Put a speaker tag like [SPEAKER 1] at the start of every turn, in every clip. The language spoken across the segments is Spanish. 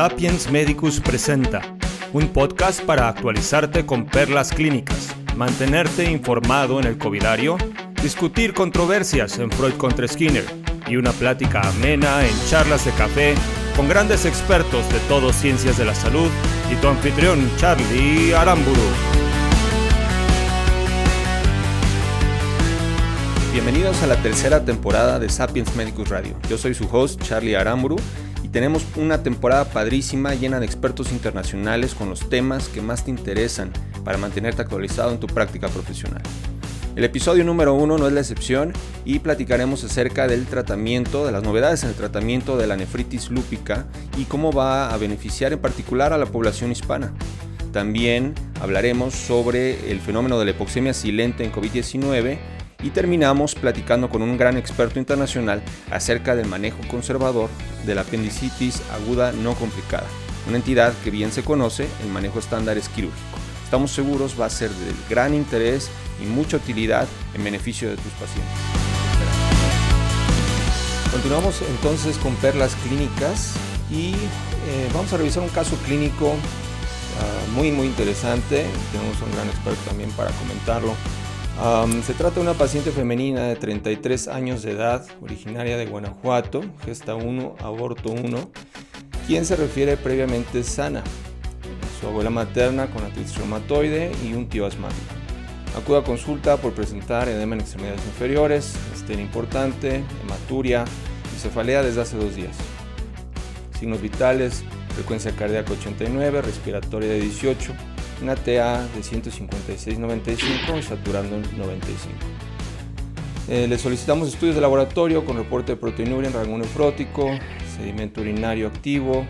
[SPEAKER 1] Sapiens Medicus presenta un podcast para actualizarte con perlas clínicas, mantenerte informado en el covidario, discutir controversias en Freud contra Skinner y una plática amena en charlas de café con grandes expertos de todo ciencias de la salud y tu anfitrión Charlie Aramburu. Bienvenidos a la tercera temporada de Sapiens Medicus Radio. Yo soy su host Charlie Aramburu tenemos una temporada padrísima llena de expertos internacionales con los temas que más te interesan para mantenerte actualizado en tu práctica profesional. El episodio número uno no es la excepción y platicaremos acerca del tratamiento, de las novedades en el tratamiento de la nefritis lúpica y cómo va a beneficiar en particular a la población hispana. También hablaremos sobre el fenómeno de la hipoxemia silente en COVID-19 y terminamos platicando con un gran experto internacional acerca del manejo conservador de la apendicitis aguda no complicada, una entidad que bien se conoce en manejo estándar es quirúrgico. Estamos seguros va a ser de gran interés y mucha utilidad en beneficio de tus pacientes. Continuamos entonces con perlas clínicas y eh, vamos a revisar un caso clínico ah, muy muy interesante. Tenemos un gran experto también para comentarlo se trata de una paciente femenina de 33 años de edad, originaria de Guanajuato, gesta 1, aborto 1, quien se refiere previamente sana. Su abuela materna con artritis reumatoide y un tío asmático. Acude a consulta por presentar edema en extremidades inferiores, estén importante, hematuria y cefalea desde hace dos días. Signos vitales, frecuencia cardíaca 89, respiratoria de 18, una TA de 156.95 y saturando en 95. Eh, le solicitamos estudios de laboratorio con reporte de proteinuria en rango nefrótico, sedimento urinario activo,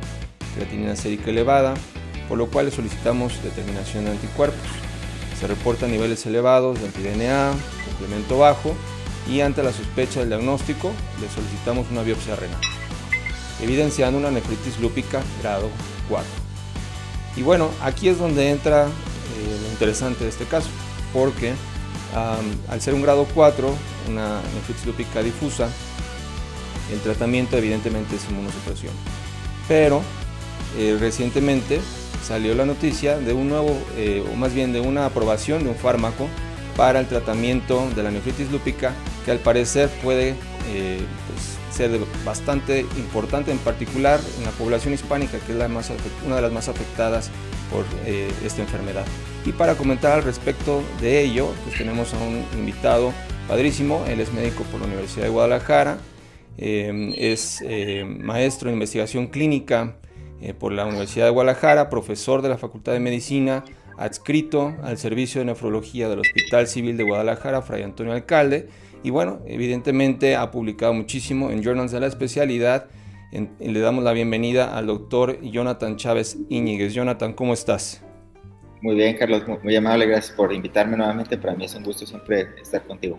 [SPEAKER 1] creatinina sérica elevada, por lo cual le solicitamos determinación de anticuerpos. Se reportan niveles elevados de anti-DNA, complemento bajo y ante la sospecha del diagnóstico le solicitamos una biopsia renal, evidenciando una nefritis lúpica grado 4. Y bueno, aquí es donde entra eh, lo interesante de este caso, porque al ser un grado 4, una nefritis lúpica difusa, el tratamiento evidentemente es inmunosupresión. Pero eh, recientemente salió la noticia de un nuevo, eh, o más bien de una aprobación de un fármaco para el tratamiento de la nefritis lúpica que al parecer puede ser bastante importante, en particular en la población hispánica, que es la más, una de las más afectadas por eh, esta enfermedad. Y para comentar al respecto de ello, pues tenemos a un invitado padrísimo, él es médico por la Universidad de Guadalajara, eh, es eh, maestro en investigación clínica por la Universidad de Guadalajara, profesor de la Facultad de Medicina, adscrito al Servicio de Nefrología del Hospital Civil de Guadalajara, Fray Antonio Alcalde, y bueno, evidentemente ha publicado muchísimo en journals de la especialidad. le damos la bienvenida al doctor Jonathan Chávez Íñiguez. Jonathan, ¿cómo estás?
[SPEAKER 2] Muy bien, Carlos, muy, amable, gracias por invitarme nuevamente. Para mí es un gusto siempre estar contigo.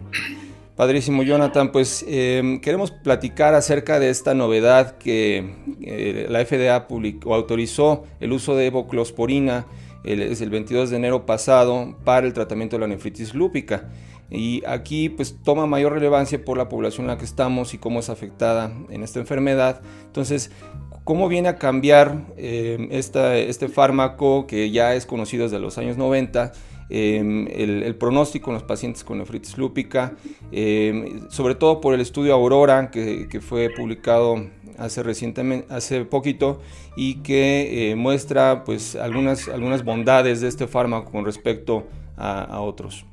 [SPEAKER 1] Padrísimo, Jonathan. Pues em, queremos platicar acerca de esta novedad que eh, la FDA publicó, autorizó el uso de evoclosporina el, es el 22 de enero pasado para el tratamiento de la nefritis lúpica. Y aquí pues toma mayor relevancia por la población en la que estamos y cómo es afectada en esta enfermedad. Entonces, ¿cómo viene a cambiar eh, este fármaco que ya es conocido desde los años 90? Em, el, pronóstico en los pacientes con nefritis lúpica, em, sobre todo por el estudio Aurora que, fue publicado hace recientemente, hace poquito y que eh, muestra pues algunas, algunas bondades de este fármaco con respecto a otros.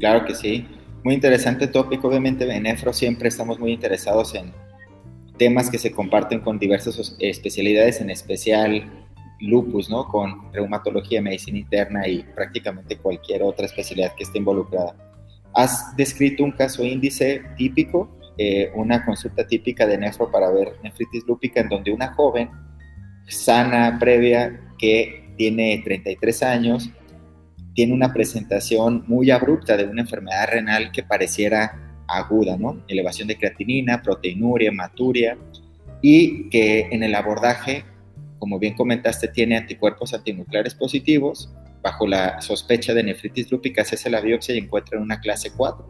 [SPEAKER 2] Claro que sí. Muy interesante tópico. Obviamente en Nefro siempre estamos muy interesados en temas que se comparten con diversas especialidades, en especial lupus, ¿no? Con reumatología, medicina interna y prácticamente cualquier otra especialidad que esté involucrada. Has descrito un caso índice típico, eh, una consulta típica de nefro para ver nefritis lúpica, en donde una joven sana, previa, que tiene 33 años, tiene una presentación muy abrupta de una enfermedad renal que pareciera aguda, ¿no? Elevación de creatinina, proteinuria, hematuria, y que en el abordaje, como bien comentaste, tiene anticuerpos antinucleares positivos. Bajo la sospecha de nefritis lúpica se hace la biopsia y encuentra una clase 4.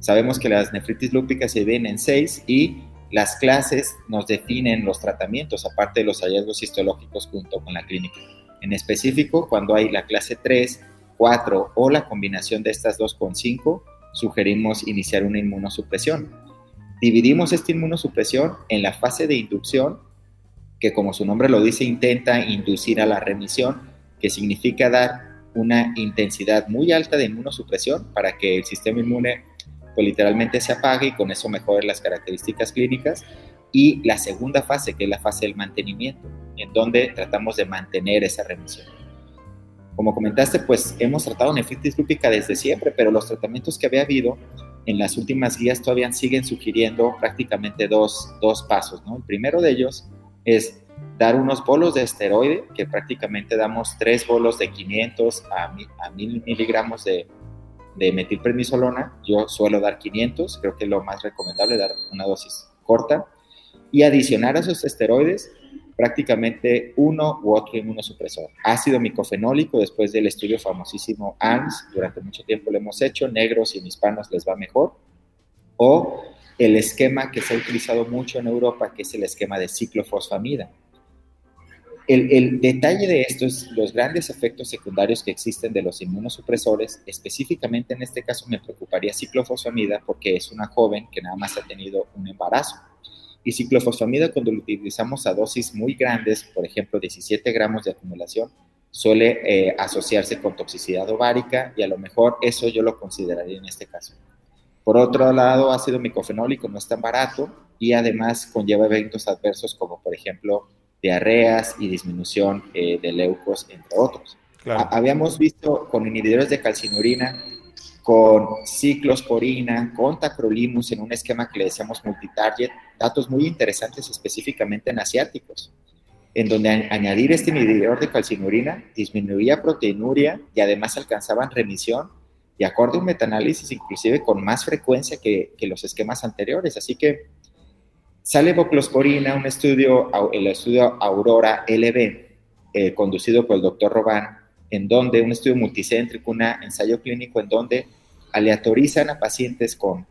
[SPEAKER 2] Sabemos que las nefritis lúpicas se ven en 6 y las clases nos definen los tratamientos, aparte de los hallazgos histológicos junto con la clínica. En específico, cuando hay la clase 3, 4 o la combinación de estas dos con 5, sugerimos iniciar una inmunosupresión. Dividimos esta inmunosupresión en la fase de inducción, que como su nombre lo dice, intenta inducir a la remisión, que significa dar una intensidad muy alta de inmunosupresión para que el sistema inmune pues, literalmente se apague y con eso mejore las características clínicas. Y la segunda fase, que es la fase del mantenimiento, en donde tratamos de mantener esa remisión. Como comentaste, pues hemos tratado nefritis lúpica desde siempre, pero los tratamientos que había habido en las últimas guías todavía siguen sugiriendo prácticamente dos, dos pasos. ¿no? El primero de ellos es dar unos bolos de esteroide, que prácticamente damos tres bolos de 500 a, a 1000 miligramos de, de metilprednisolona. Yo suelo dar 500, creo que es lo más recomendable, dar una dosis corta. Y adicionar a esos esteroides prácticamente uno u otro inmunosupresor. Ácido micofenólico, después del estudio famosísimo ANS, durante mucho tiempo lo hemos hecho, negros y hispanos les va mejor. O el esquema que se ha utilizado mucho en Europa, que es el esquema de ciclofosfamida. El, el, detalle de esto es los grandes efectos secundarios que existen de los inmunosupresores. Específicamente en este caso me preocuparía ciclofosfamida porque es una joven que nada más ha tenido un embarazo. Y ciclofosfamida cuando lo utilizamos a dosis muy grandes, por ejemplo 17 gramos de acumulación, suele eh, asociarse con toxicidad ovárica y a lo mejor eso yo lo consideraría en este caso. Por otro lado, ácido micofenólico no es tan barato y además conlleva eventos adversos como por ejemplo diarreas y disminución eh, de leucos, entre otros. Habíamos visto con inhibidores de calcinurina con ciclosporina, con tacrolimus en un esquema que le decíamos multitarget, datos muy interesantes específicamente en asiáticos, en donde añadir este inhibidor de calcinurina disminuía proteinuria y además alcanzaban remisión y acorde a un metaanálisis inclusive con más frecuencia que, los esquemas anteriores. Así que sale voclosporina, un estudio, el estudio Aurora LB, eh, conducido por el doctor Robán, en donde un estudio multicéntrico, un ensayo clínico en donde aleatorizan a pacientes con,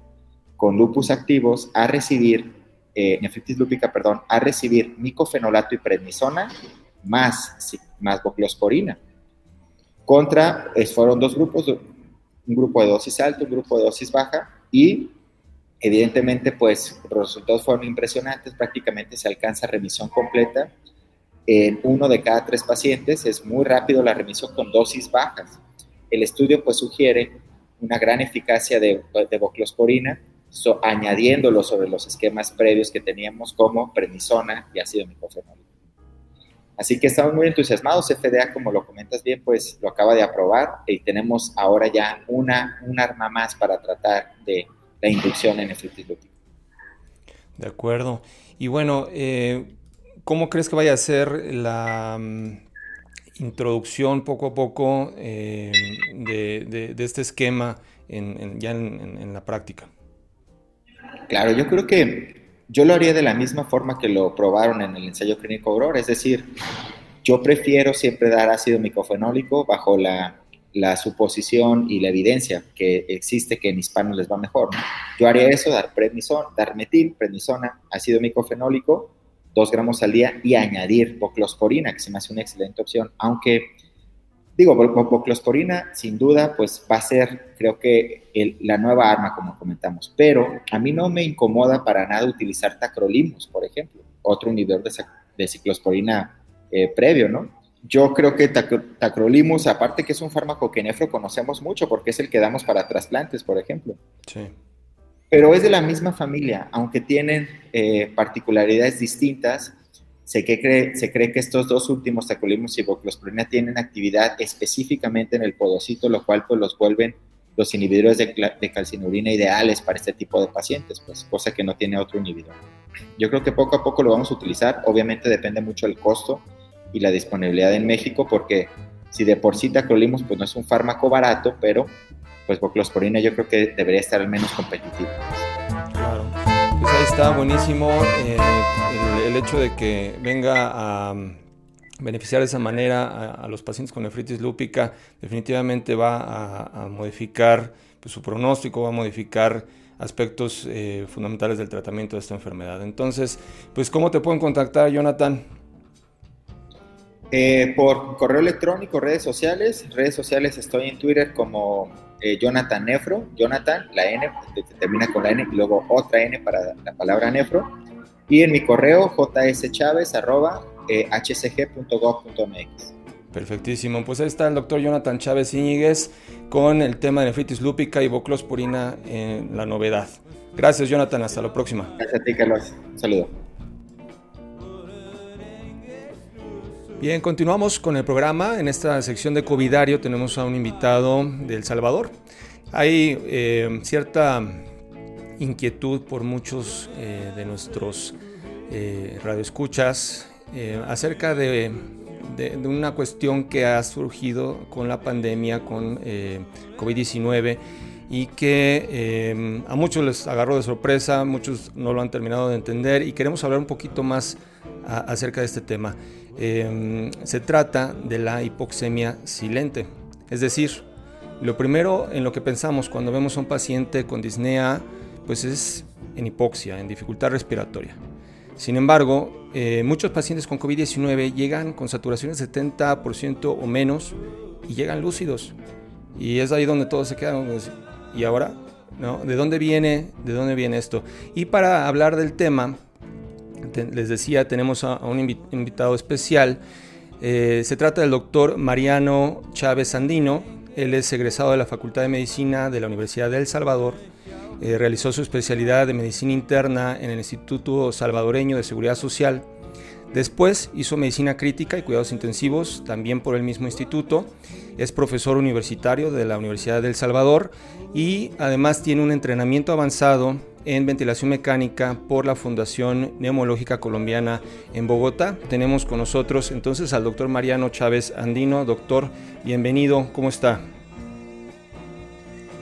[SPEAKER 2] con lupus activos a recibir, eh, nefritis lúpica, perdón, a recibir micofenolato y prednisona más, más voclosporina. Contra, fueron dos grupos, un grupo de dosis alta, un grupo de dosis baja, y evidentemente, pues los resultados fueron impresionantes, prácticamente se alcanza remisión completa en uno de cada tres pacientes, es muy rápido la remisión con dosis bajas. El estudio pues sugiere una gran eficacia de, de voclosporina, añadiéndolo sobre los esquemas previos que teníamos como prednisona y ácido micofenólico. Así que estamos muy entusiasmados. FDA, como lo comentas bien, pues lo acaba de aprobar y tenemos ahora ya una, un arma más para tratar de la inducción en nefritis
[SPEAKER 1] De acuerdo. Y bueno, eh, ¿Cómo crees que vaya a ser la mm, introducción poco a poco eh, de, este esquema ya en, la práctica?
[SPEAKER 2] Claro, yo creo que yo lo haría de la misma forma que lo probaron en el ensayo clínico Aurora, es decir, yo prefiero siempre dar ácido micofenólico bajo la, suposición y la evidencia que existe que en hispanos les va mejor. Yo haría eso, dar prednisona, dar metil, prednisona, ácido micofenólico 2 gramos al día y añadir voclosporina, que se me hace una excelente opción, aunque digo, voclosporina sin duda pues va a ser creo que la nueva arma como comentamos, pero a mí no me incomoda para nada utilizar tacrolimus, por ejemplo, otro inhibidor de, ciclosporina eh, previo, ¿no? Yo creo que tacrolimus, aparte que es un fármaco que nefro conocemos mucho porque es el que damos para trasplantes, por ejemplo. Sí pero es de la misma familia, aunque tienen eh, particularidades distintas. Se cree, se cree que estos dos últimos, tacrolimus y voclosporina, tienen actividad específicamente en el podocito, lo cual pues, los vuelven los inhibidores de, calcinurina ideales para este tipo de pacientes, pues cosa que no tiene otro inhibidor. Yo creo que poco a poco lo vamos a utilizar, obviamente depende mucho del costo y la disponibilidad en México, porque si de por sí tacrolimus pues no es un fármaco barato, pero pues voclosporina yo creo que debería estar al menos competitivo.
[SPEAKER 1] Claro, pues ahí está buenísimo eh, el, hecho de que venga a mm, beneficiar de esa manera a, los pacientes con nefritis lúpica definitivamente va a, modificar pues, su pronóstico, va a modificar aspectos eh, fundamentales del tratamiento de esta enfermedad. Entonces, pues, ¿cómo te pueden contactar, Jonathan?
[SPEAKER 2] Eh, por correo electrónico, redes sociales. Redes sociales estoy en Twitter como eh, Jonathan Nefro. Jonathan, la N, termina con la N y luego otra N para la palabra Nefro. Y en mi correo jschavez.hcg.gov.mx.
[SPEAKER 1] Perfectísimo. Pues ahí está el doctor Jonathan Chávez Íñiguez con el tema de nefritis lúpica y boclosporina en la novedad. Gracias, Jonathan. Hasta la próxima.
[SPEAKER 2] Gracias a ti, Carlos. Un saludo.
[SPEAKER 1] Bien, continuamos con el programa. En esta sección de Covidario tenemos a un invitado de El Salvador. Hay eh, cierta inquietud por muchos eh, de nuestros eh, radioescuchas acerca de, una cuestión que ha surgido con la pandemia, con COVID-19 y que a muchos les agarró de sorpresa, muchos no lo han terminado de entender y queremos hablar un poquito más acerca de este tema. Em, se trata de la hipoxemia silente. Es decir, lo primero en lo que pensamos cuando vemos a un paciente con disnea, pues es en hipoxia, en dificultad respiratoria. Sin embargo, eh, muchos pacientes con COVID-19 llegan con saturaciones de 70% o menos y llegan lúcidos. Y es ahí donde todos se quedan. ¿Y ahora? ¿No? ¿De dónde viene? ¿De dónde viene esto? Y para hablar del tema, les decía, tenemos a, un invitado especial. Eh, se trata del doctor Mariano Chávez Andino. Él es egresado de la Facultad de Medicina de la Universidad de El Salvador. Eh, realizó su especialidad de medicina interna en el Instituto Salvadoreño de Seguridad Social. Después hizo medicina crítica y cuidados intensivos, también por el mismo instituto. Es profesor universitario de la Universidad de El Salvador y además tiene un entrenamiento avanzado en ventilación mecánica por la Fundación Neumológica Colombiana en Bogotá. Tenemos con nosotros entonces al doctor Mariano Chávez Andino. Doctor, bienvenido, ¿cómo está?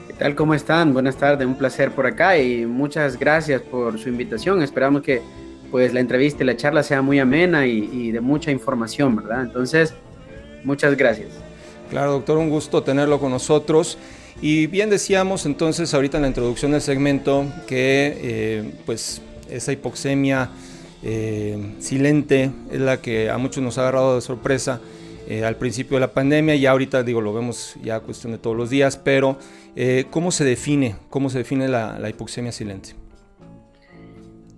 [SPEAKER 3] ¿Qué tal? ¿Cómo están? Buenas tardes, un placer por acá y muchas gracias por su invitación. Esperamos que pues la entrevista y la charla sea muy amena y, y de mucha información, ¿verdad? Entonces, muchas gracias.
[SPEAKER 1] Claro, doctor, un gusto tenerlo con nosotros. Y bien decíamos entonces ahorita en la introducción del segmento que eh, pues esa hipoxemia eh, silente es la que a muchos nos ha agarrado de sorpresa eh, al principio de la pandemia y ahorita digo lo vemos ya cuestión de todos los días, pero ¿cómo se define? ¿Cómo se define la, hipoxemia silente?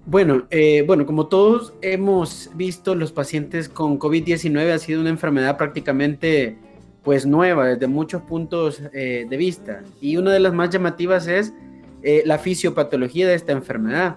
[SPEAKER 3] Bueno, bueno, como todos hemos visto, los pacientes con COVID-19 ha sido una enfermedad prácticamente pues nueva desde muchos puntos eh, de vista. Y una de las más llamativas es eh, la fisiopatología de esta enfermedad.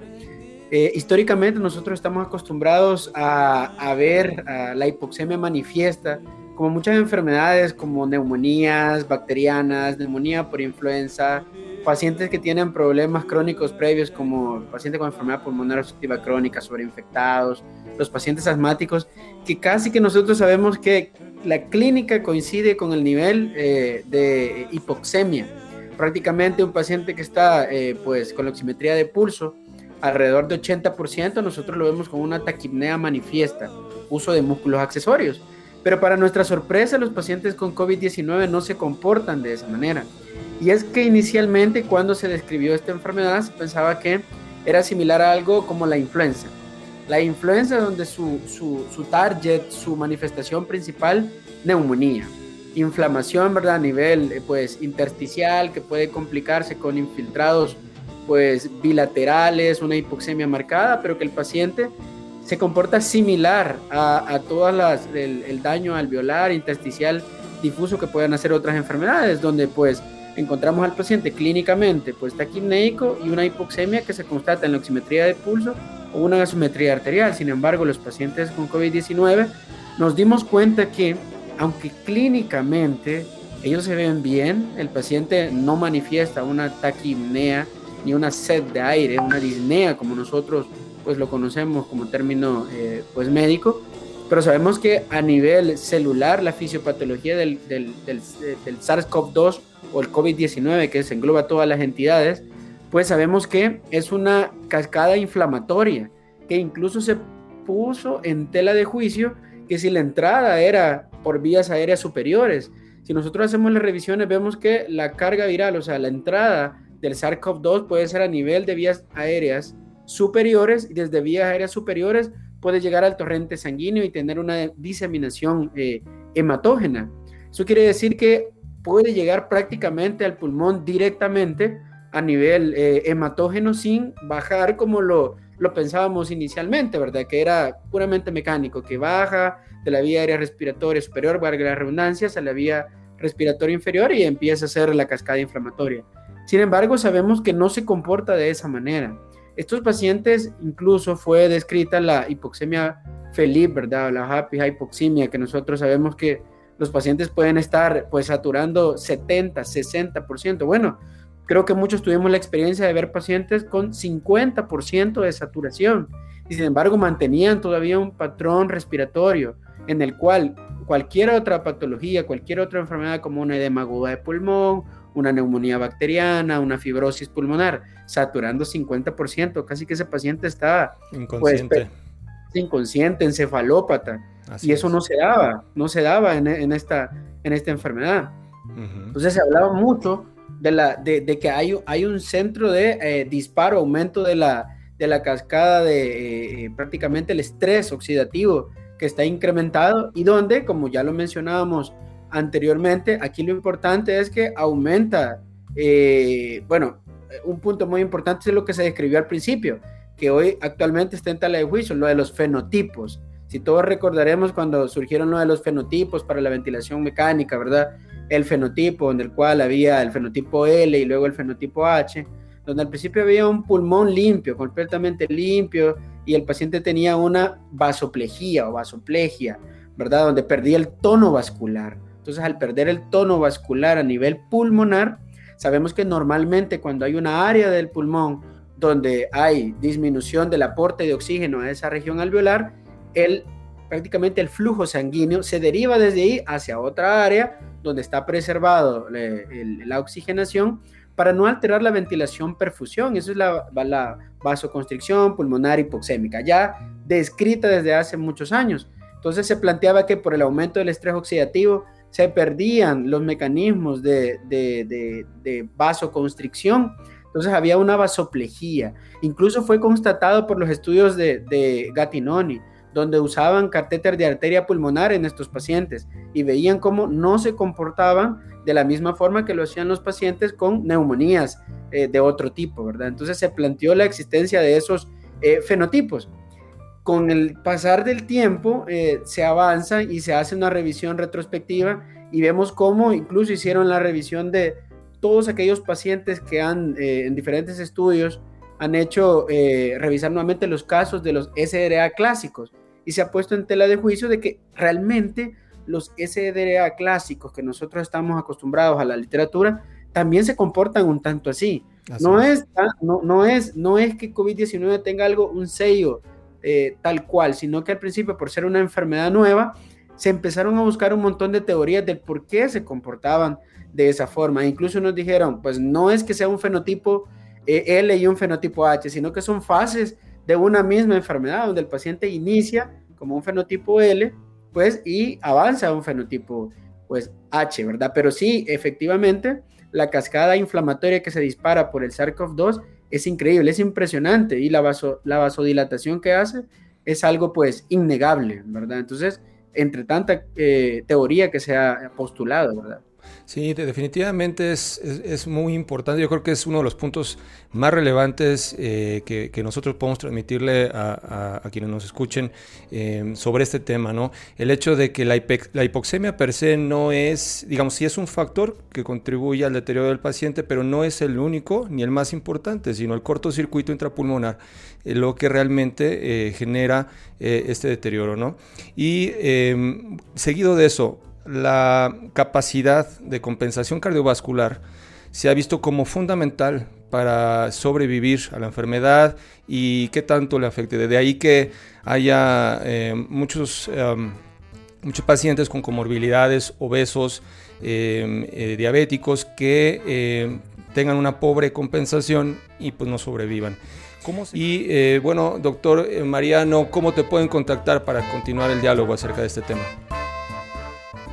[SPEAKER 3] Eh, históricamente nosotros estamos acostumbrados a, ver la hipoxemia manifiesta como muchas enfermedades como neumonías bacterianas, neumonía por influenza, pacientes que tienen problemas crónicos previos como pacientes con enfermedad pulmonar obstructiva crónica, sobreinfectados, los pacientes asmáticos, que casi que nosotros sabemos que la clínica coincide con el nivel eh, de hipoxemia. Prácticamente un paciente que está eh, pues con la oximetría de pulso alrededor de 80%, nosotros lo vemos con una taquipnea manifiesta, uso de músculos accesorios. Pero para nuestra sorpresa, los pacientes con COVID-19 no se comportan de esa manera. Y es que inicialmente cuando se describió esta enfermedad se pensaba que era similar a algo como la influenza. La influenza donde su, su, target, su manifestación principal, neumonía. Inflamación, ¿verdad? A nivel eh, pues intersticial que puede complicarse con infiltrados pues bilaterales, una hipoxemia marcada, pero que el paciente se comporta similar a, todas las el, el daño alveolar, intersticial difuso que pueden hacer otras enfermedades, donde pues encontramos al paciente clínicamente pues taquipneico y una hipoxemia que se constata en la oximetría de pulso o una gasometría arterial. Sin embargo, los pacientes con COVID-19 nos dimos cuenta que aunque clínicamente ellos se ven bien, el paciente no manifiesta una taquipnea ni una sed de aire, una disnea como nosotros pues lo conocemos como término eh, pues médico, pero sabemos que a nivel celular la fisiopatología del, del, del, del SARS-CoV-2 o el COVID-19 que se engloba todas las entidades, pues sabemos que es una cascada inflamatoria que incluso se puso en tela de juicio que si la entrada era por vías aéreas superiores, si nosotros hacemos las revisiones vemos que la carga viral, o sea, la entrada del SARS-CoV-2 puede ser a nivel de vías aéreas superiores y desde vías aéreas superiores puede llegar al torrente sanguíneo y tener una diseminación eh, hematógena. Eso quiere decir que puede llegar prácticamente al pulmón directamente a nivel eh, hematógeno sin bajar como lo, lo pensábamos inicialmente, ¿verdad? Que era puramente mecánico, que baja de la vía aérea respiratoria superior, valga la redundancia, a la vía respiratoria inferior y empieza a hacer la cascada inflamatoria. Sin embargo, sabemos que no se comporta de esa manera. Estos pacientes incluso fue descrita la hipoxemia feliz, ¿verdad? La happy hipoxemia, que nosotros sabemos que los pacientes pueden estar pues saturando 70, 60%. Bueno, creo que muchos tuvimos la experiencia de ver pacientes con 50% de saturación y sin embargo mantenían todavía un patrón respiratorio en el cual cualquier otra patología, cualquier otra enfermedad como una edema aguda de pulmón, una neumonía bacteriana, una fibrosis pulmonar, saturando 50%, casi que ese paciente está
[SPEAKER 1] pues, inconsciente,
[SPEAKER 3] inconsciente encefalópata. y eso no se daba, no se daba en, esta, en esta enfermedad. Entonces se hablaba mucho de, la, de, que hay, hay un centro de eh, disparo, aumento de la, de la cascada de eh, prácticamente el estrés oxidativo que está incrementado y donde, como ya lo mencionábamos anteriormente, aquí lo importante es que aumenta, eh, bueno, un punto muy importante es lo que se describió al principio, que hoy actualmente está en tala de juicio, lo de los fenotipos. Si todos recordaremos cuando surgieron lo de los fenotipos para la ventilación mecánica, ¿verdad? El fenotipo en el cual había el fenotipo L y luego el fenotipo H, donde al principio había un pulmón limpio, completamente limpio, y el paciente tenía una vasoplejía o vasoplegia, ¿verdad? Donde perdía el tono vascular. Entonces, al perder el tono vascular a nivel pulmonar, sabemos que normalmente cuando hay una área del pulmón donde hay disminución del aporte de oxígeno a esa región alveolar, el, prácticamente el flujo sanguíneo se deriva desde ahí hacia otra área donde está preservado la oxigenación para no alterar la ventilación perfusión. Eso es la, la vasoconstricción pulmonar hipoxémica, ya descrita desde hace muchos años. Entonces se planteaba que por el aumento del estrés oxidativo se perdían los mecanismos de, de, vasoconstricción, entonces había una vasoplejía. Incluso fue constatado por los estudios de, de Gattinoni, donde usaban catéter de arteria pulmonar en estos pacientes y veían cómo no se comportaban de la misma forma que lo hacían los pacientes con neumonías eh, de otro tipo, ¿verdad? Entonces se planteó la existencia de esos eh, fenotipos con el pasar del tiempo eh, se avanza y se hace una revisión retrospectiva y vemos cómo incluso hicieron la revisión de todos aquellos pacientes que han eh, en diferentes estudios han hecho eh, revisar nuevamente los casos de los SDRA clásicos y se ha puesto en tela de juicio de que realmente los SDRA clásicos que nosotros estamos acostumbrados a la literatura también se comportan un tanto así. no es, no, no, es, no es que COVID-19 tenga algo, un sello eh, tal cual, sino que al principio, por ser una enfermedad nueva, se empezaron a buscar un montón de teorías del por qué se comportaban de esa forma. Incluso nos dijeron, pues no es que sea un fenotipo eh, L y un fenotipo H, sino que son fases de una misma enfermedad, donde el paciente inicia como un fenotipo L, pues, y avanza a un fenotipo, pues, H, ¿verdad? Pero sí, efectivamente, la cascada inflamatoria que se dispara por el SARS-CoV-2 es increíble, es impresionante y la, la vasodilatación que hace es algo pues innegable, ¿verdad? Entonces, entre tanta eh, teoría que se ha postulado, ¿verdad?
[SPEAKER 1] Sí, definitivamente es, es, muy importante. Yo creo que es uno de los puntos más relevantes eh, que, nosotros podemos transmitirle a, quienes nos escuchen eh, sobre este tema, ¿no? El hecho de que la, hipoxemia per se no es, digamos, sí es un factor que contribuye al deterioro del paciente, pero no es el único ni el más importante, sino el cortocircuito intrapulmonar, eh, lo que realmente genera este deterioro, ¿no? Y em, seguido de eso, la capacidad de compensación cardiovascular se ha visto como fundamental para sobrevivir a la enfermedad y qué tanto le afecte. De ahí que haya eh, muchos, em, muchos pacientes con comorbilidades, obesos, em, eh, diabéticos, que em, tengan una pobre compensación y pues no sobrevivan. y eh, bueno, doctor Mariano, ¿cómo te pueden contactar para continuar el diálogo acerca de este tema?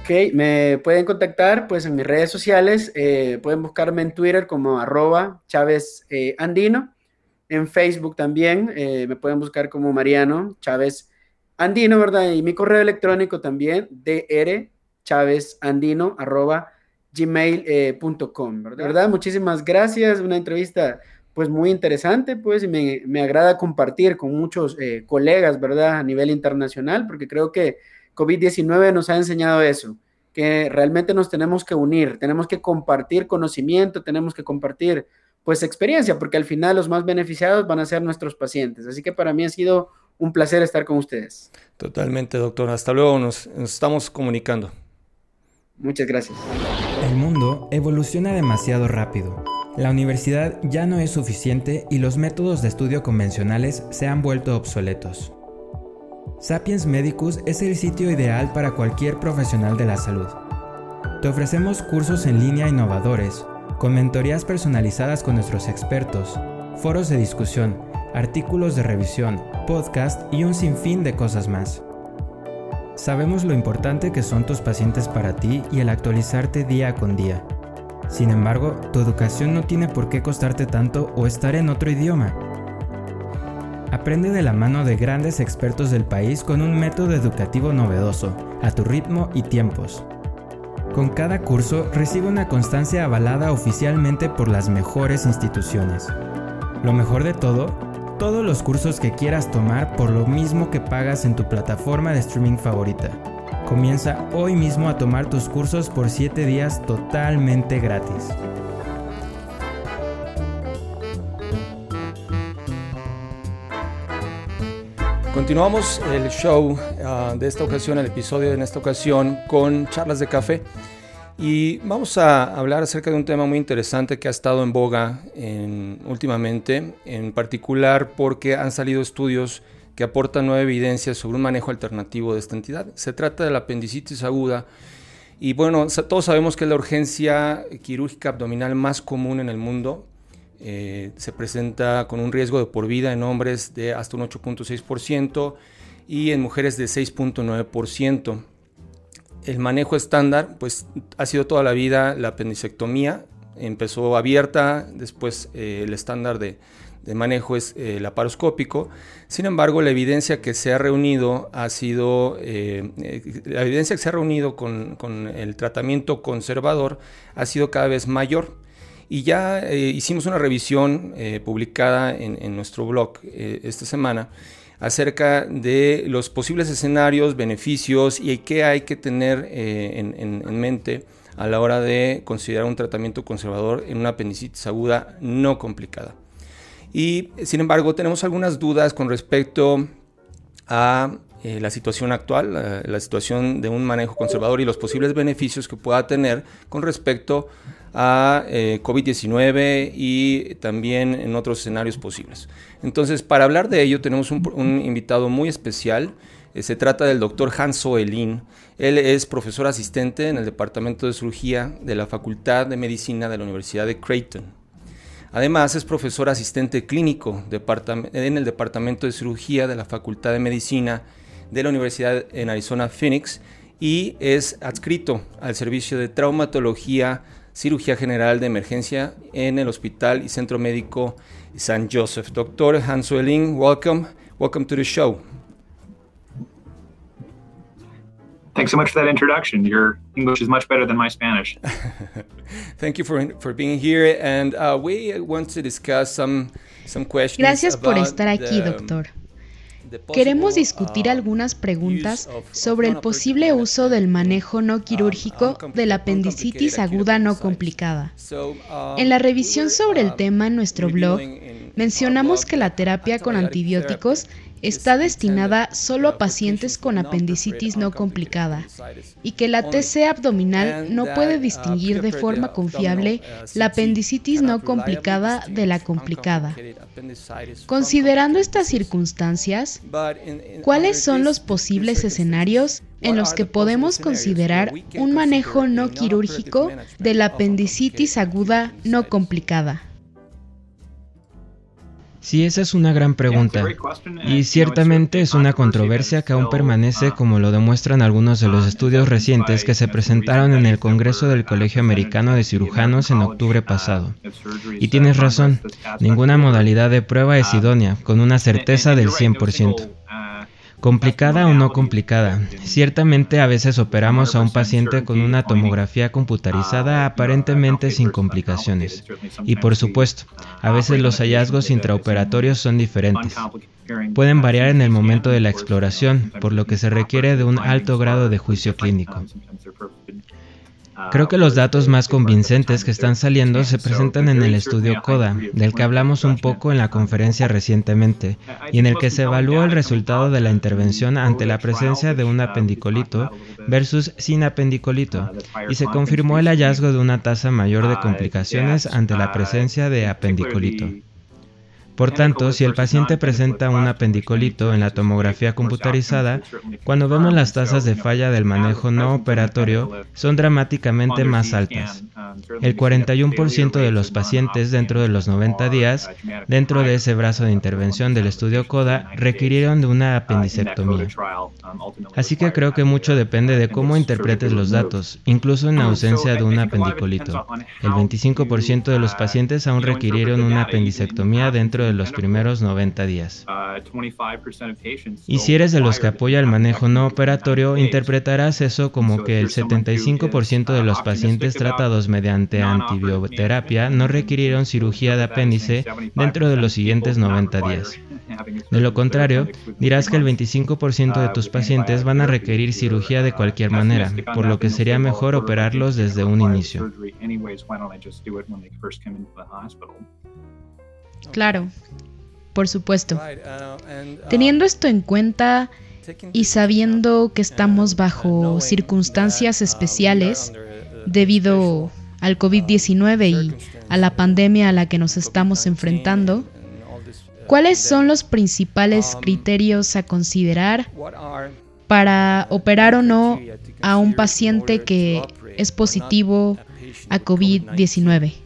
[SPEAKER 3] Ok, me pueden contactar pues en mis redes sociales, eh, pueden buscarme en Twitter como arroba Chávez eh, Andino, en Facebook también me pueden buscar como Mariano Chávez Andino, ¿verdad? Y mi correo electrónico también, dr Chávez Andino arroba gmail.com, ¿verdad? Muchísimas gracias, una entrevista pues muy interesante, pues, y me, me agrada compartir con muchos eh, colegas, ¿verdad? A nivel internacional, porque creo que COVID-19 nos ha enseñado eso, que realmente nos tenemos que unir, tenemos que compartir conocimiento, tenemos que compartir, pues, experiencia, porque al final los más beneficiados van a ser nuestros pacientes. Así que para mí ha sido un placer estar con ustedes.
[SPEAKER 1] Totalmente, doctor. Hasta luego, nos, nos estamos comunicando.
[SPEAKER 3] Muchas gracias.
[SPEAKER 4] El mundo evoluciona demasiado rápido la universidad ya no es suficiente y los métodos de estudio convencionales se han vuelto obsoletos. Sapiens Medicus es el sitio ideal para cualquier profesional de la salud. Te ofrecemos cursos en línea innovadores, con mentorías personalizadas con nuestros expertos, foros de discusión, artículos de revisión, podcast y un sinfín de cosas más. Sabemos lo importante que son tus pacientes para ti y el actualizarte día con día. Sin embargo, tu educación no tiene por qué costarte tanto o estar en otro idioma. Aprende de la mano de grandes expertos del país con un método educativo novedoso, a tu ritmo y tiempos. Con cada curso recibe una constancia avalada oficialmente por las mejores instituciones. Lo mejor de todo, todos los cursos que quieras tomar por lo mismo que pagas en tu plataforma de streaming favorita. Comienza hoy mismo a tomar tus cursos por 7 días totalmente gratis.
[SPEAKER 1] Continuamos el show ah, de esta ocasión, el episodio de esta ocasión con charlas de café y vamos a hablar acerca de un tema muy interesante que ha estado en boga últimamente, en particular porque han salido estudios que aporta nueva evidencia sobre un manejo alternativo de esta entidad. Se trata de la apendicitis aguda y bueno, todos sabemos que es la urgencia quirúrgica abdominal más común en el mundo. Eh, se presenta con un riesgo de por vida en hombres de hasta un 8.6% y en mujeres de 6.9%. El manejo estándar pues ha sido toda la vida la apendicectomía, empezó abierta, después eh, el estándar de, manejo es eh, laparoscópico. Sin embargo, la evidencia que se ha reunido ha sido, la evidencia que se ha reunido con, el tratamiento conservador ha sido cada vez mayor. Y ya hicimos una revisión publicada en, nuestro blog esta semana acerca de los posibles escenarios, beneficios y qué hay que tener en, en mente a la hora de considerar un tratamiento conservador en una apendicitis aguda no complicada. Y sin embargo, tenemos algunas dudas con respecto a eh, la situación actual, la, situación de un manejo conservador y los posibles beneficios que pueda tener con respecto a eh, COVID-19 y también en otros escenarios posibles. Entonces, para hablar de ello, tenemos un, invitado muy especial. Eh, se trata del doctor Hans Soelin. Él es profesor asistente en el Departamento de Cirugía de la Facultad de Medicina de la Universidad de Creighton. Además, es profesor asistente clínico en el Departamento de Cirugía de la Facultad de Medicina de la Universidad en Arizona Phoenix y es adscrito al servicio de traumatología, cirugía general de emergencia en el Hospital y Centro Médico San Joseph. Doctor Hans Welling, welcome. Welcome to the show.
[SPEAKER 5] Thanks so much for that introduction. Your English is much better than my Spanish.
[SPEAKER 1] Thank you for, for being here. And uh, we want to discuss some, some questions.
[SPEAKER 6] Gracias por estar aquí, doctor. Queremos discutir algunas preguntas sobre el posible uso del manejo no uh, quirúrgico de la apendicitis aguda no complicada. Um, en la revisión sobre el tema en nuestro blog, mencionamos que la terapia con antibióticos está destinada solo a pacientes con apendicitis no complicada y que la TC abdominal no puede distinguir de forma confiable la apendicitis no complicada de la complicada. Considerando estas circunstancias, ¿cuáles son los posibles escenarios en los que podemos considerar un manejo no quirúrgico de la apendicitis aguda no complicada?
[SPEAKER 4] Sí, esa es una gran pregunta. Y ciertamente es una controversia que aún permanece como lo demuestran algunos de los estudios recientes que se presentaron en el Congreso del Colegio Americano de Cirujanos en octubre pasado. Y tienes razón, ninguna modalidad de prueba es idónea, con una certeza del 100%. Complicada o no complicada. Ciertamente a veces operamos a un paciente con una tomografía computarizada aparentemente sin complicaciones. Y por supuesto, a veces los hallazgos intraoperatorios son diferentes. Pueden variar en el momento de la exploración, por lo que se requiere de un alto grado de juicio clínico. Creo que los datos más convincentes que están saliendo se presentan en el estudio CODA, del que hablamos un poco en la conferencia recientemente, y en el que se evaluó el resultado de la intervención ante la presencia de un apendicolito versus sin apendicolito, y se confirmó el hallazgo de una tasa mayor de complicaciones ante la presencia de apendicolito. Por tanto, si el paciente presenta un apendicolito en la tomografía computarizada, cuando vemos las tasas de falla del manejo no operatorio son dramáticamente más altas. El 41% de los pacientes dentro de los 90 días, dentro de ese brazo de intervención del estudio CODA, requirieron de una apendicectomía. Así que creo que mucho depende de cómo interpretes los datos, incluso en ausencia de un apendicolito. El 25% de los pacientes aún requirieron una apendicectomía dentro de los primeros 90 días. Y si eres de los que apoya el manejo no operatorio, interpretarás eso como que el 75% de los pacientes tratados mediante antibioterapia no requirieron cirugía de apéndice dentro de los siguientes 90 días. De lo contrario, dirás que el 25% de tus pacientes van a requerir cirugía de cualquier manera, por lo que sería mejor operarlos desde un inicio.
[SPEAKER 6] Claro, por supuesto. Teniendo esto en cuenta y sabiendo que estamos bajo circunstancias especiales debido al COVID-19 y a la pandemia a la que nos estamos enfrentando, ¿cuáles son los principales criterios a considerar para operar o no a un paciente que es positivo a COVID-19?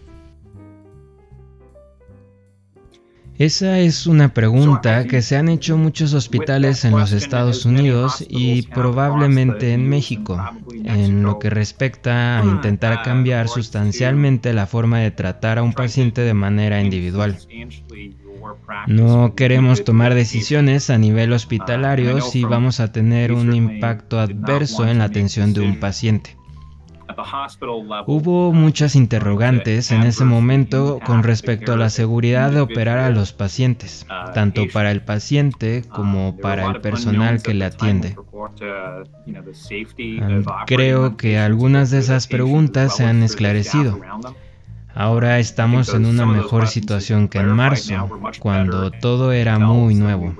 [SPEAKER 4] Esa es una pregunta que se han hecho muchos hospitales en los Estados Unidos y probablemente en México, en lo que respecta a intentar cambiar sustancialmente la forma de tratar a un paciente de manera individual. No queremos tomar decisiones a nivel hospitalario si vamos a tener un impacto adverso en la atención de un paciente. Hubo muchas interrogantes en ese momento con respecto a la seguridad de operar a los pacientes, tanto para el paciente como para el personal que le atiende. Creo que algunas de esas preguntas se han esclarecido. Ahora estamos en una mejor situación que en marzo, cuando todo era muy nuevo.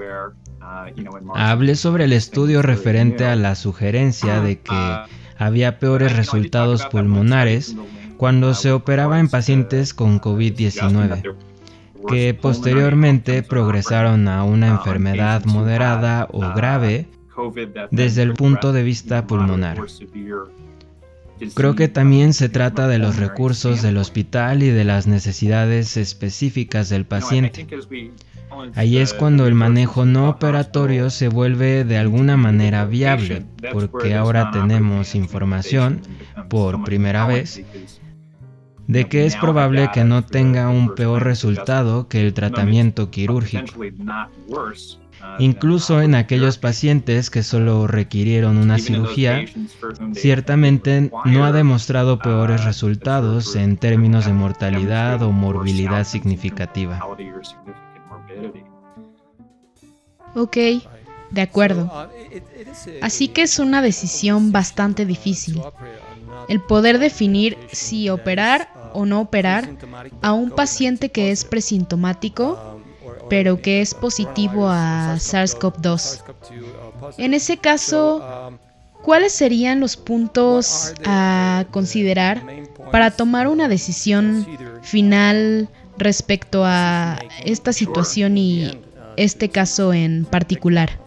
[SPEAKER 4] Hablé sobre el estudio referente a la sugerencia de que había peores resultados pulmonares cuando se operaba en pacientes con COVID-19, que posteriormente progresaron a una enfermedad moderada o grave desde el punto de vista pulmonar. Creo que también se trata de los recursos del hospital y de las necesidades específicas del paciente. Ahí es cuando el manejo no operatorio se vuelve de alguna manera viable, porque ahora tenemos información, por primera vez, de que es probable que no tenga un peor resultado que el tratamiento quirúrgico. Incluso en aquellos pacientes que solo requirieron una cirugía, ciertamente no ha demostrado peores resultados en términos de mortalidad o morbilidad significativa.
[SPEAKER 6] Ok, de acuerdo. Así que es una decisión bastante difícil. El poder definir si operar o no operar a un paciente que es presintomático, pero que es positivo a SARS-CoV-2. En ese caso, ¿cuáles serían los puntos a considerar para tomar una decisión final respecto a esta situación y este caso en particular?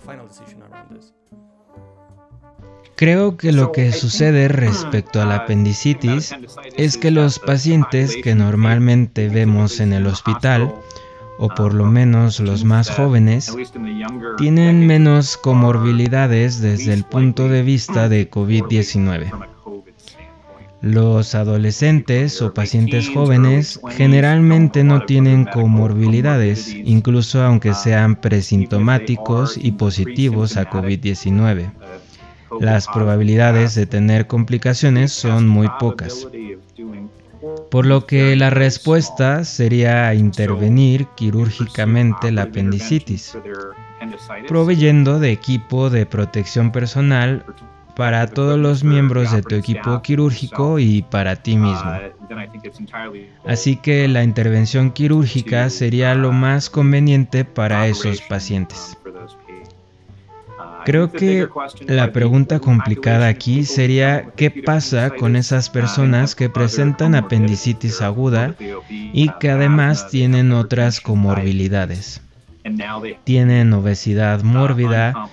[SPEAKER 4] Creo que lo que sucede respecto a la apendicitis es que los pacientes que normalmente vemos en el hospital o por lo menos los más jóvenes, tienen menos comorbilidades desde el punto de vista de COVID-19. Los adolescentes o pacientes jóvenes generalmente no tienen comorbilidades, incluso aunque sean presintomáticos y positivos a COVID-19. Las probabilidades de tener complicaciones son muy pocas. Por lo que la respuesta sería intervenir quirúrgicamente la apendicitis, proveyendo de equipo de protección personal para todos los miembros de tu equipo quirúrgico y para ti mismo. Así que la intervención quirúrgica sería lo más conveniente para esos pacientes. Creo que la pregunta complicada aquí sería qué pasa con esas personas que presentan apendicitis aguda y que además tienen otras comorbilidades. Tienen obesidad mórbida,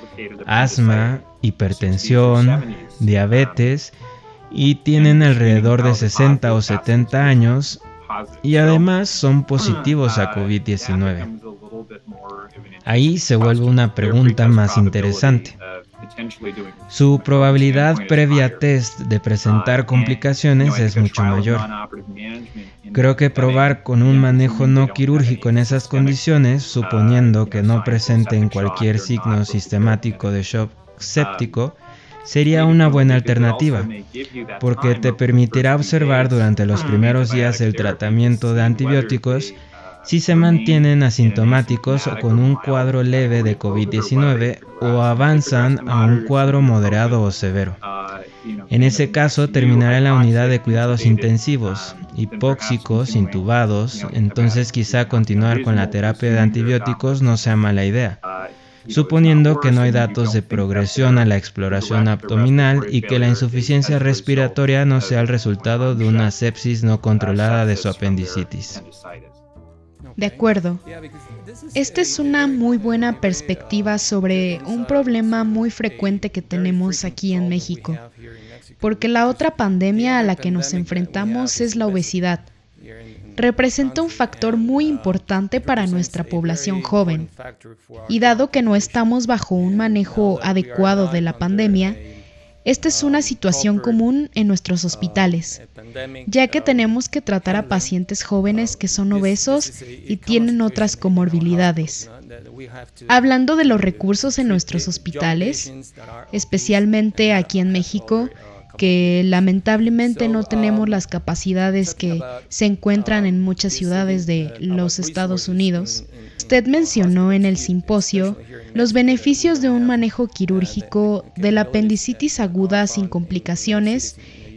[SPEAKER 4] asma, hipertensión, diabetes y tienen alrededor de 60 o 70 años y además son positivos a COVID-19. Ahí se vuelve una pregunta más interesante. Su probabilidad previa a test de presentar complicaciones es mucho mayor. Creo que probar con un manejo no quirúrgico en esas condiciones, suponiendo que no presenten cualquier signo sistemático de shock séptico, sería una buena alternativa, porque te permitirá observar durante los primeros días del tratamiento de antibióticos si se mantienen asintomáticos o con un cuadro leve de COVID-19 o avanzan a un cuadro moderado o severo. En ese caso terminará en la unidad de cuidados intensivos, hipóxicos, intubados, entonces quizá continuar con la terapia de antibióticos no sea mala idea suponiendo que no hay datos de progresión a la exploración abdominal y que la insuficiencia respiratoria no sea el resultado de una sepsis no controlada de su apendicitis.
[SPEAKER 6] De acuerdo. Esta es una muy buena perspectiva sobre un problema muy frecuente que tenemos aquí en México, porque la otra pandemia a la que nos enfrentamos es la obesidad. Representa un factor muy importante para nuestra población joven. Y dado que no estamos bajo un manejo adecuado de la pandemia, esta es una situación común en nuestros hospitales, ya que tenemos que tratar a pacientes jóvenes que son obesos y tienen otras comorbilidades. Hablando de los recursos en nuestros hospitales, especialmente aquí en México, que lamentablemente no tenemos las capacidades que se encuentran en muchas ciudades de los Estados Unidos. Usted mencionó en el simposio los beneficios de un manejo quirúrgico de la apendicitis aguda sin complicaciones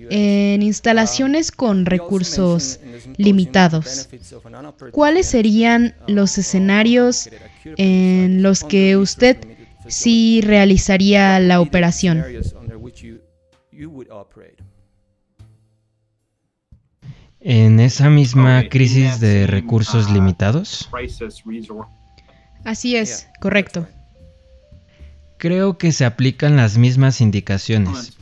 [SPEAKER 6] en instalaciones con recursos limitados. ¿Cuáles serían los escenarios en los que usted sí realizaría la operación?
[SPEAKER 4] ¿En esa misma crisis de recursos uh, limitados?
[SPEAKER 6] Así es, correcto.
[SPEAKER 4] Creo que se aplican las mismas indicaciones.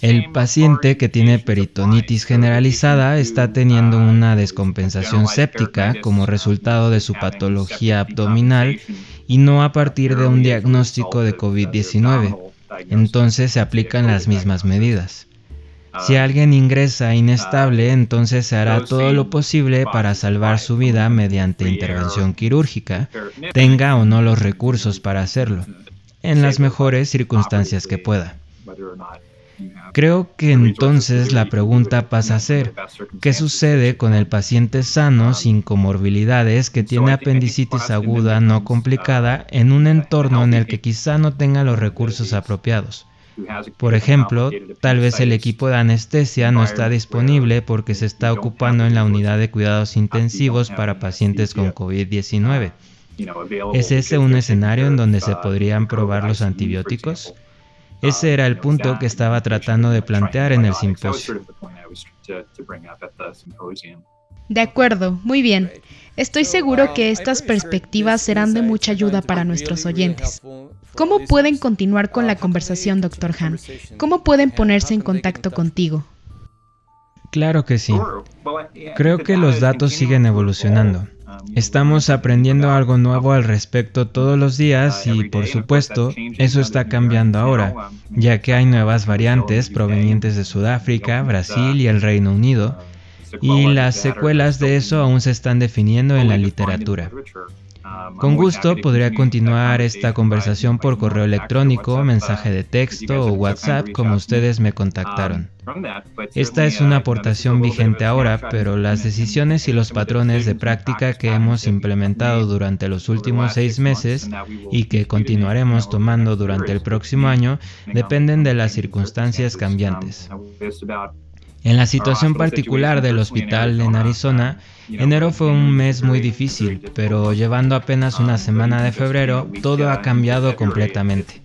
[SPEAKER 4] El paciente que tiene peritonitis generalizada está teniendo una descompensación séptica como resultado de su patología abdominal y no a partir de un diagnóstico de COVID-19 entonces se aplican las mismas medidas. Si alguien ingresa inestable, entonces se hará todo lo posible para salvar su vida mediante intervención quirúrgica, tenga o no los recursos para hacerlo, en las mejores circunstancias que pueda. Creo que entonces la pregunta pasa a ser, ¿qué sucede con el paciente sano sin comorbilidades que tiene apendicitis aguda no complicada en un entorno en el que quizá no tenga los recursos apropiados? Por ejemplo, tal vez el equipo de anestesia no está disponible porque se está ocupando en la unidad de cuidados intensivos para pacientes con COVID-19. ¿Es ese un escenario en donde se podrían probar los antibióticos? Ese era el punto que estaba tratando de plantear en el simposio.
[SPEAKER 6] De acuerdo, muy bien. Estoy seguro que estas perspectivas serán de mucha ayuda para nuestros oyentes. ¿Cómo pueden continuar con la conversación, Dr. Han? ¿Cómo pueden ponerse en contacto contigo?
[SPEAKER 4] Claro que sí. Creo que los datos siguen evolucionando. Estamos aprendiendo algo nuevo al respecto todos los días y por supuesto eso está cambiando ahora, ya que hay nuevas variantes provenientes de Sudáfrica, Brasil y el Reino Unido, y las secuelas de eso aún se están definiendo en la literatura. Con gusto podría continuar esta conversación por correo electrónico, mensaje de texto o WhatsApp como ustedes me contactaron. Esta es una aportación vigente ahora, pero las decisiones y los patrones de práctica que hemos implementado durante los últimos seis meses y que continuaremos tomando durante el próximo año dependen de las circunstancias cambiantes. En la situación particular del hospital en Arizona, enero fue un mes muy difícil, pero llevando apenas una semana de febrero, todo ha cambiado completamente.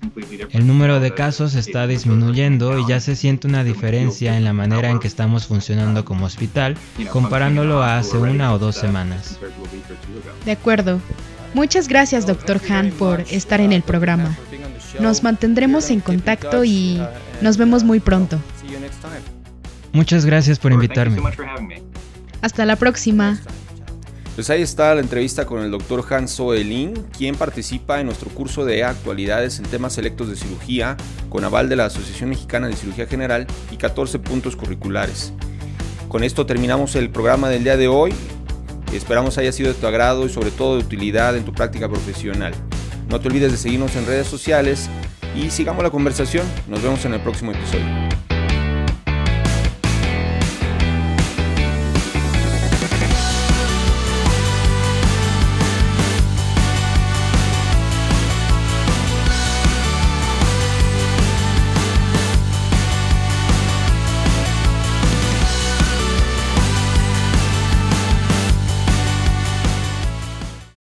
[SPEAKER 4] El número de casos está disminuyendo y ya se siente una diferencia en la manera en que estamos funcionando como hospital, comparándolo a hace una o dos semanas.
[SPEAKER 6] De acuerdo. Muchas gracias, doctor Han, por estar en el programa. Nos mantendremos en contacto y nos vemos muy pronto.
[SPEAKER 4] Muchas gracias por invitarme.
[SPEAKER 6] Hasta la próxima.
[SPEAKER 1] Pues ahí está la entrevista con el doctor Hans Soelin, quien participa en nuestro curso de actualidades en temas selectos de cirugía, con aval de la Asociación Mexicana de Cirugía General y 14 puntos curriculares. Con esto terminamos el programa del día de hoy. Esperamos haya sido de tu agrado y sobre todo de utilidad en tu práctica profesional. No te olvides de seguirnos en redes sociales y sigamos la conversación. Nos vemos en el próximo episodio.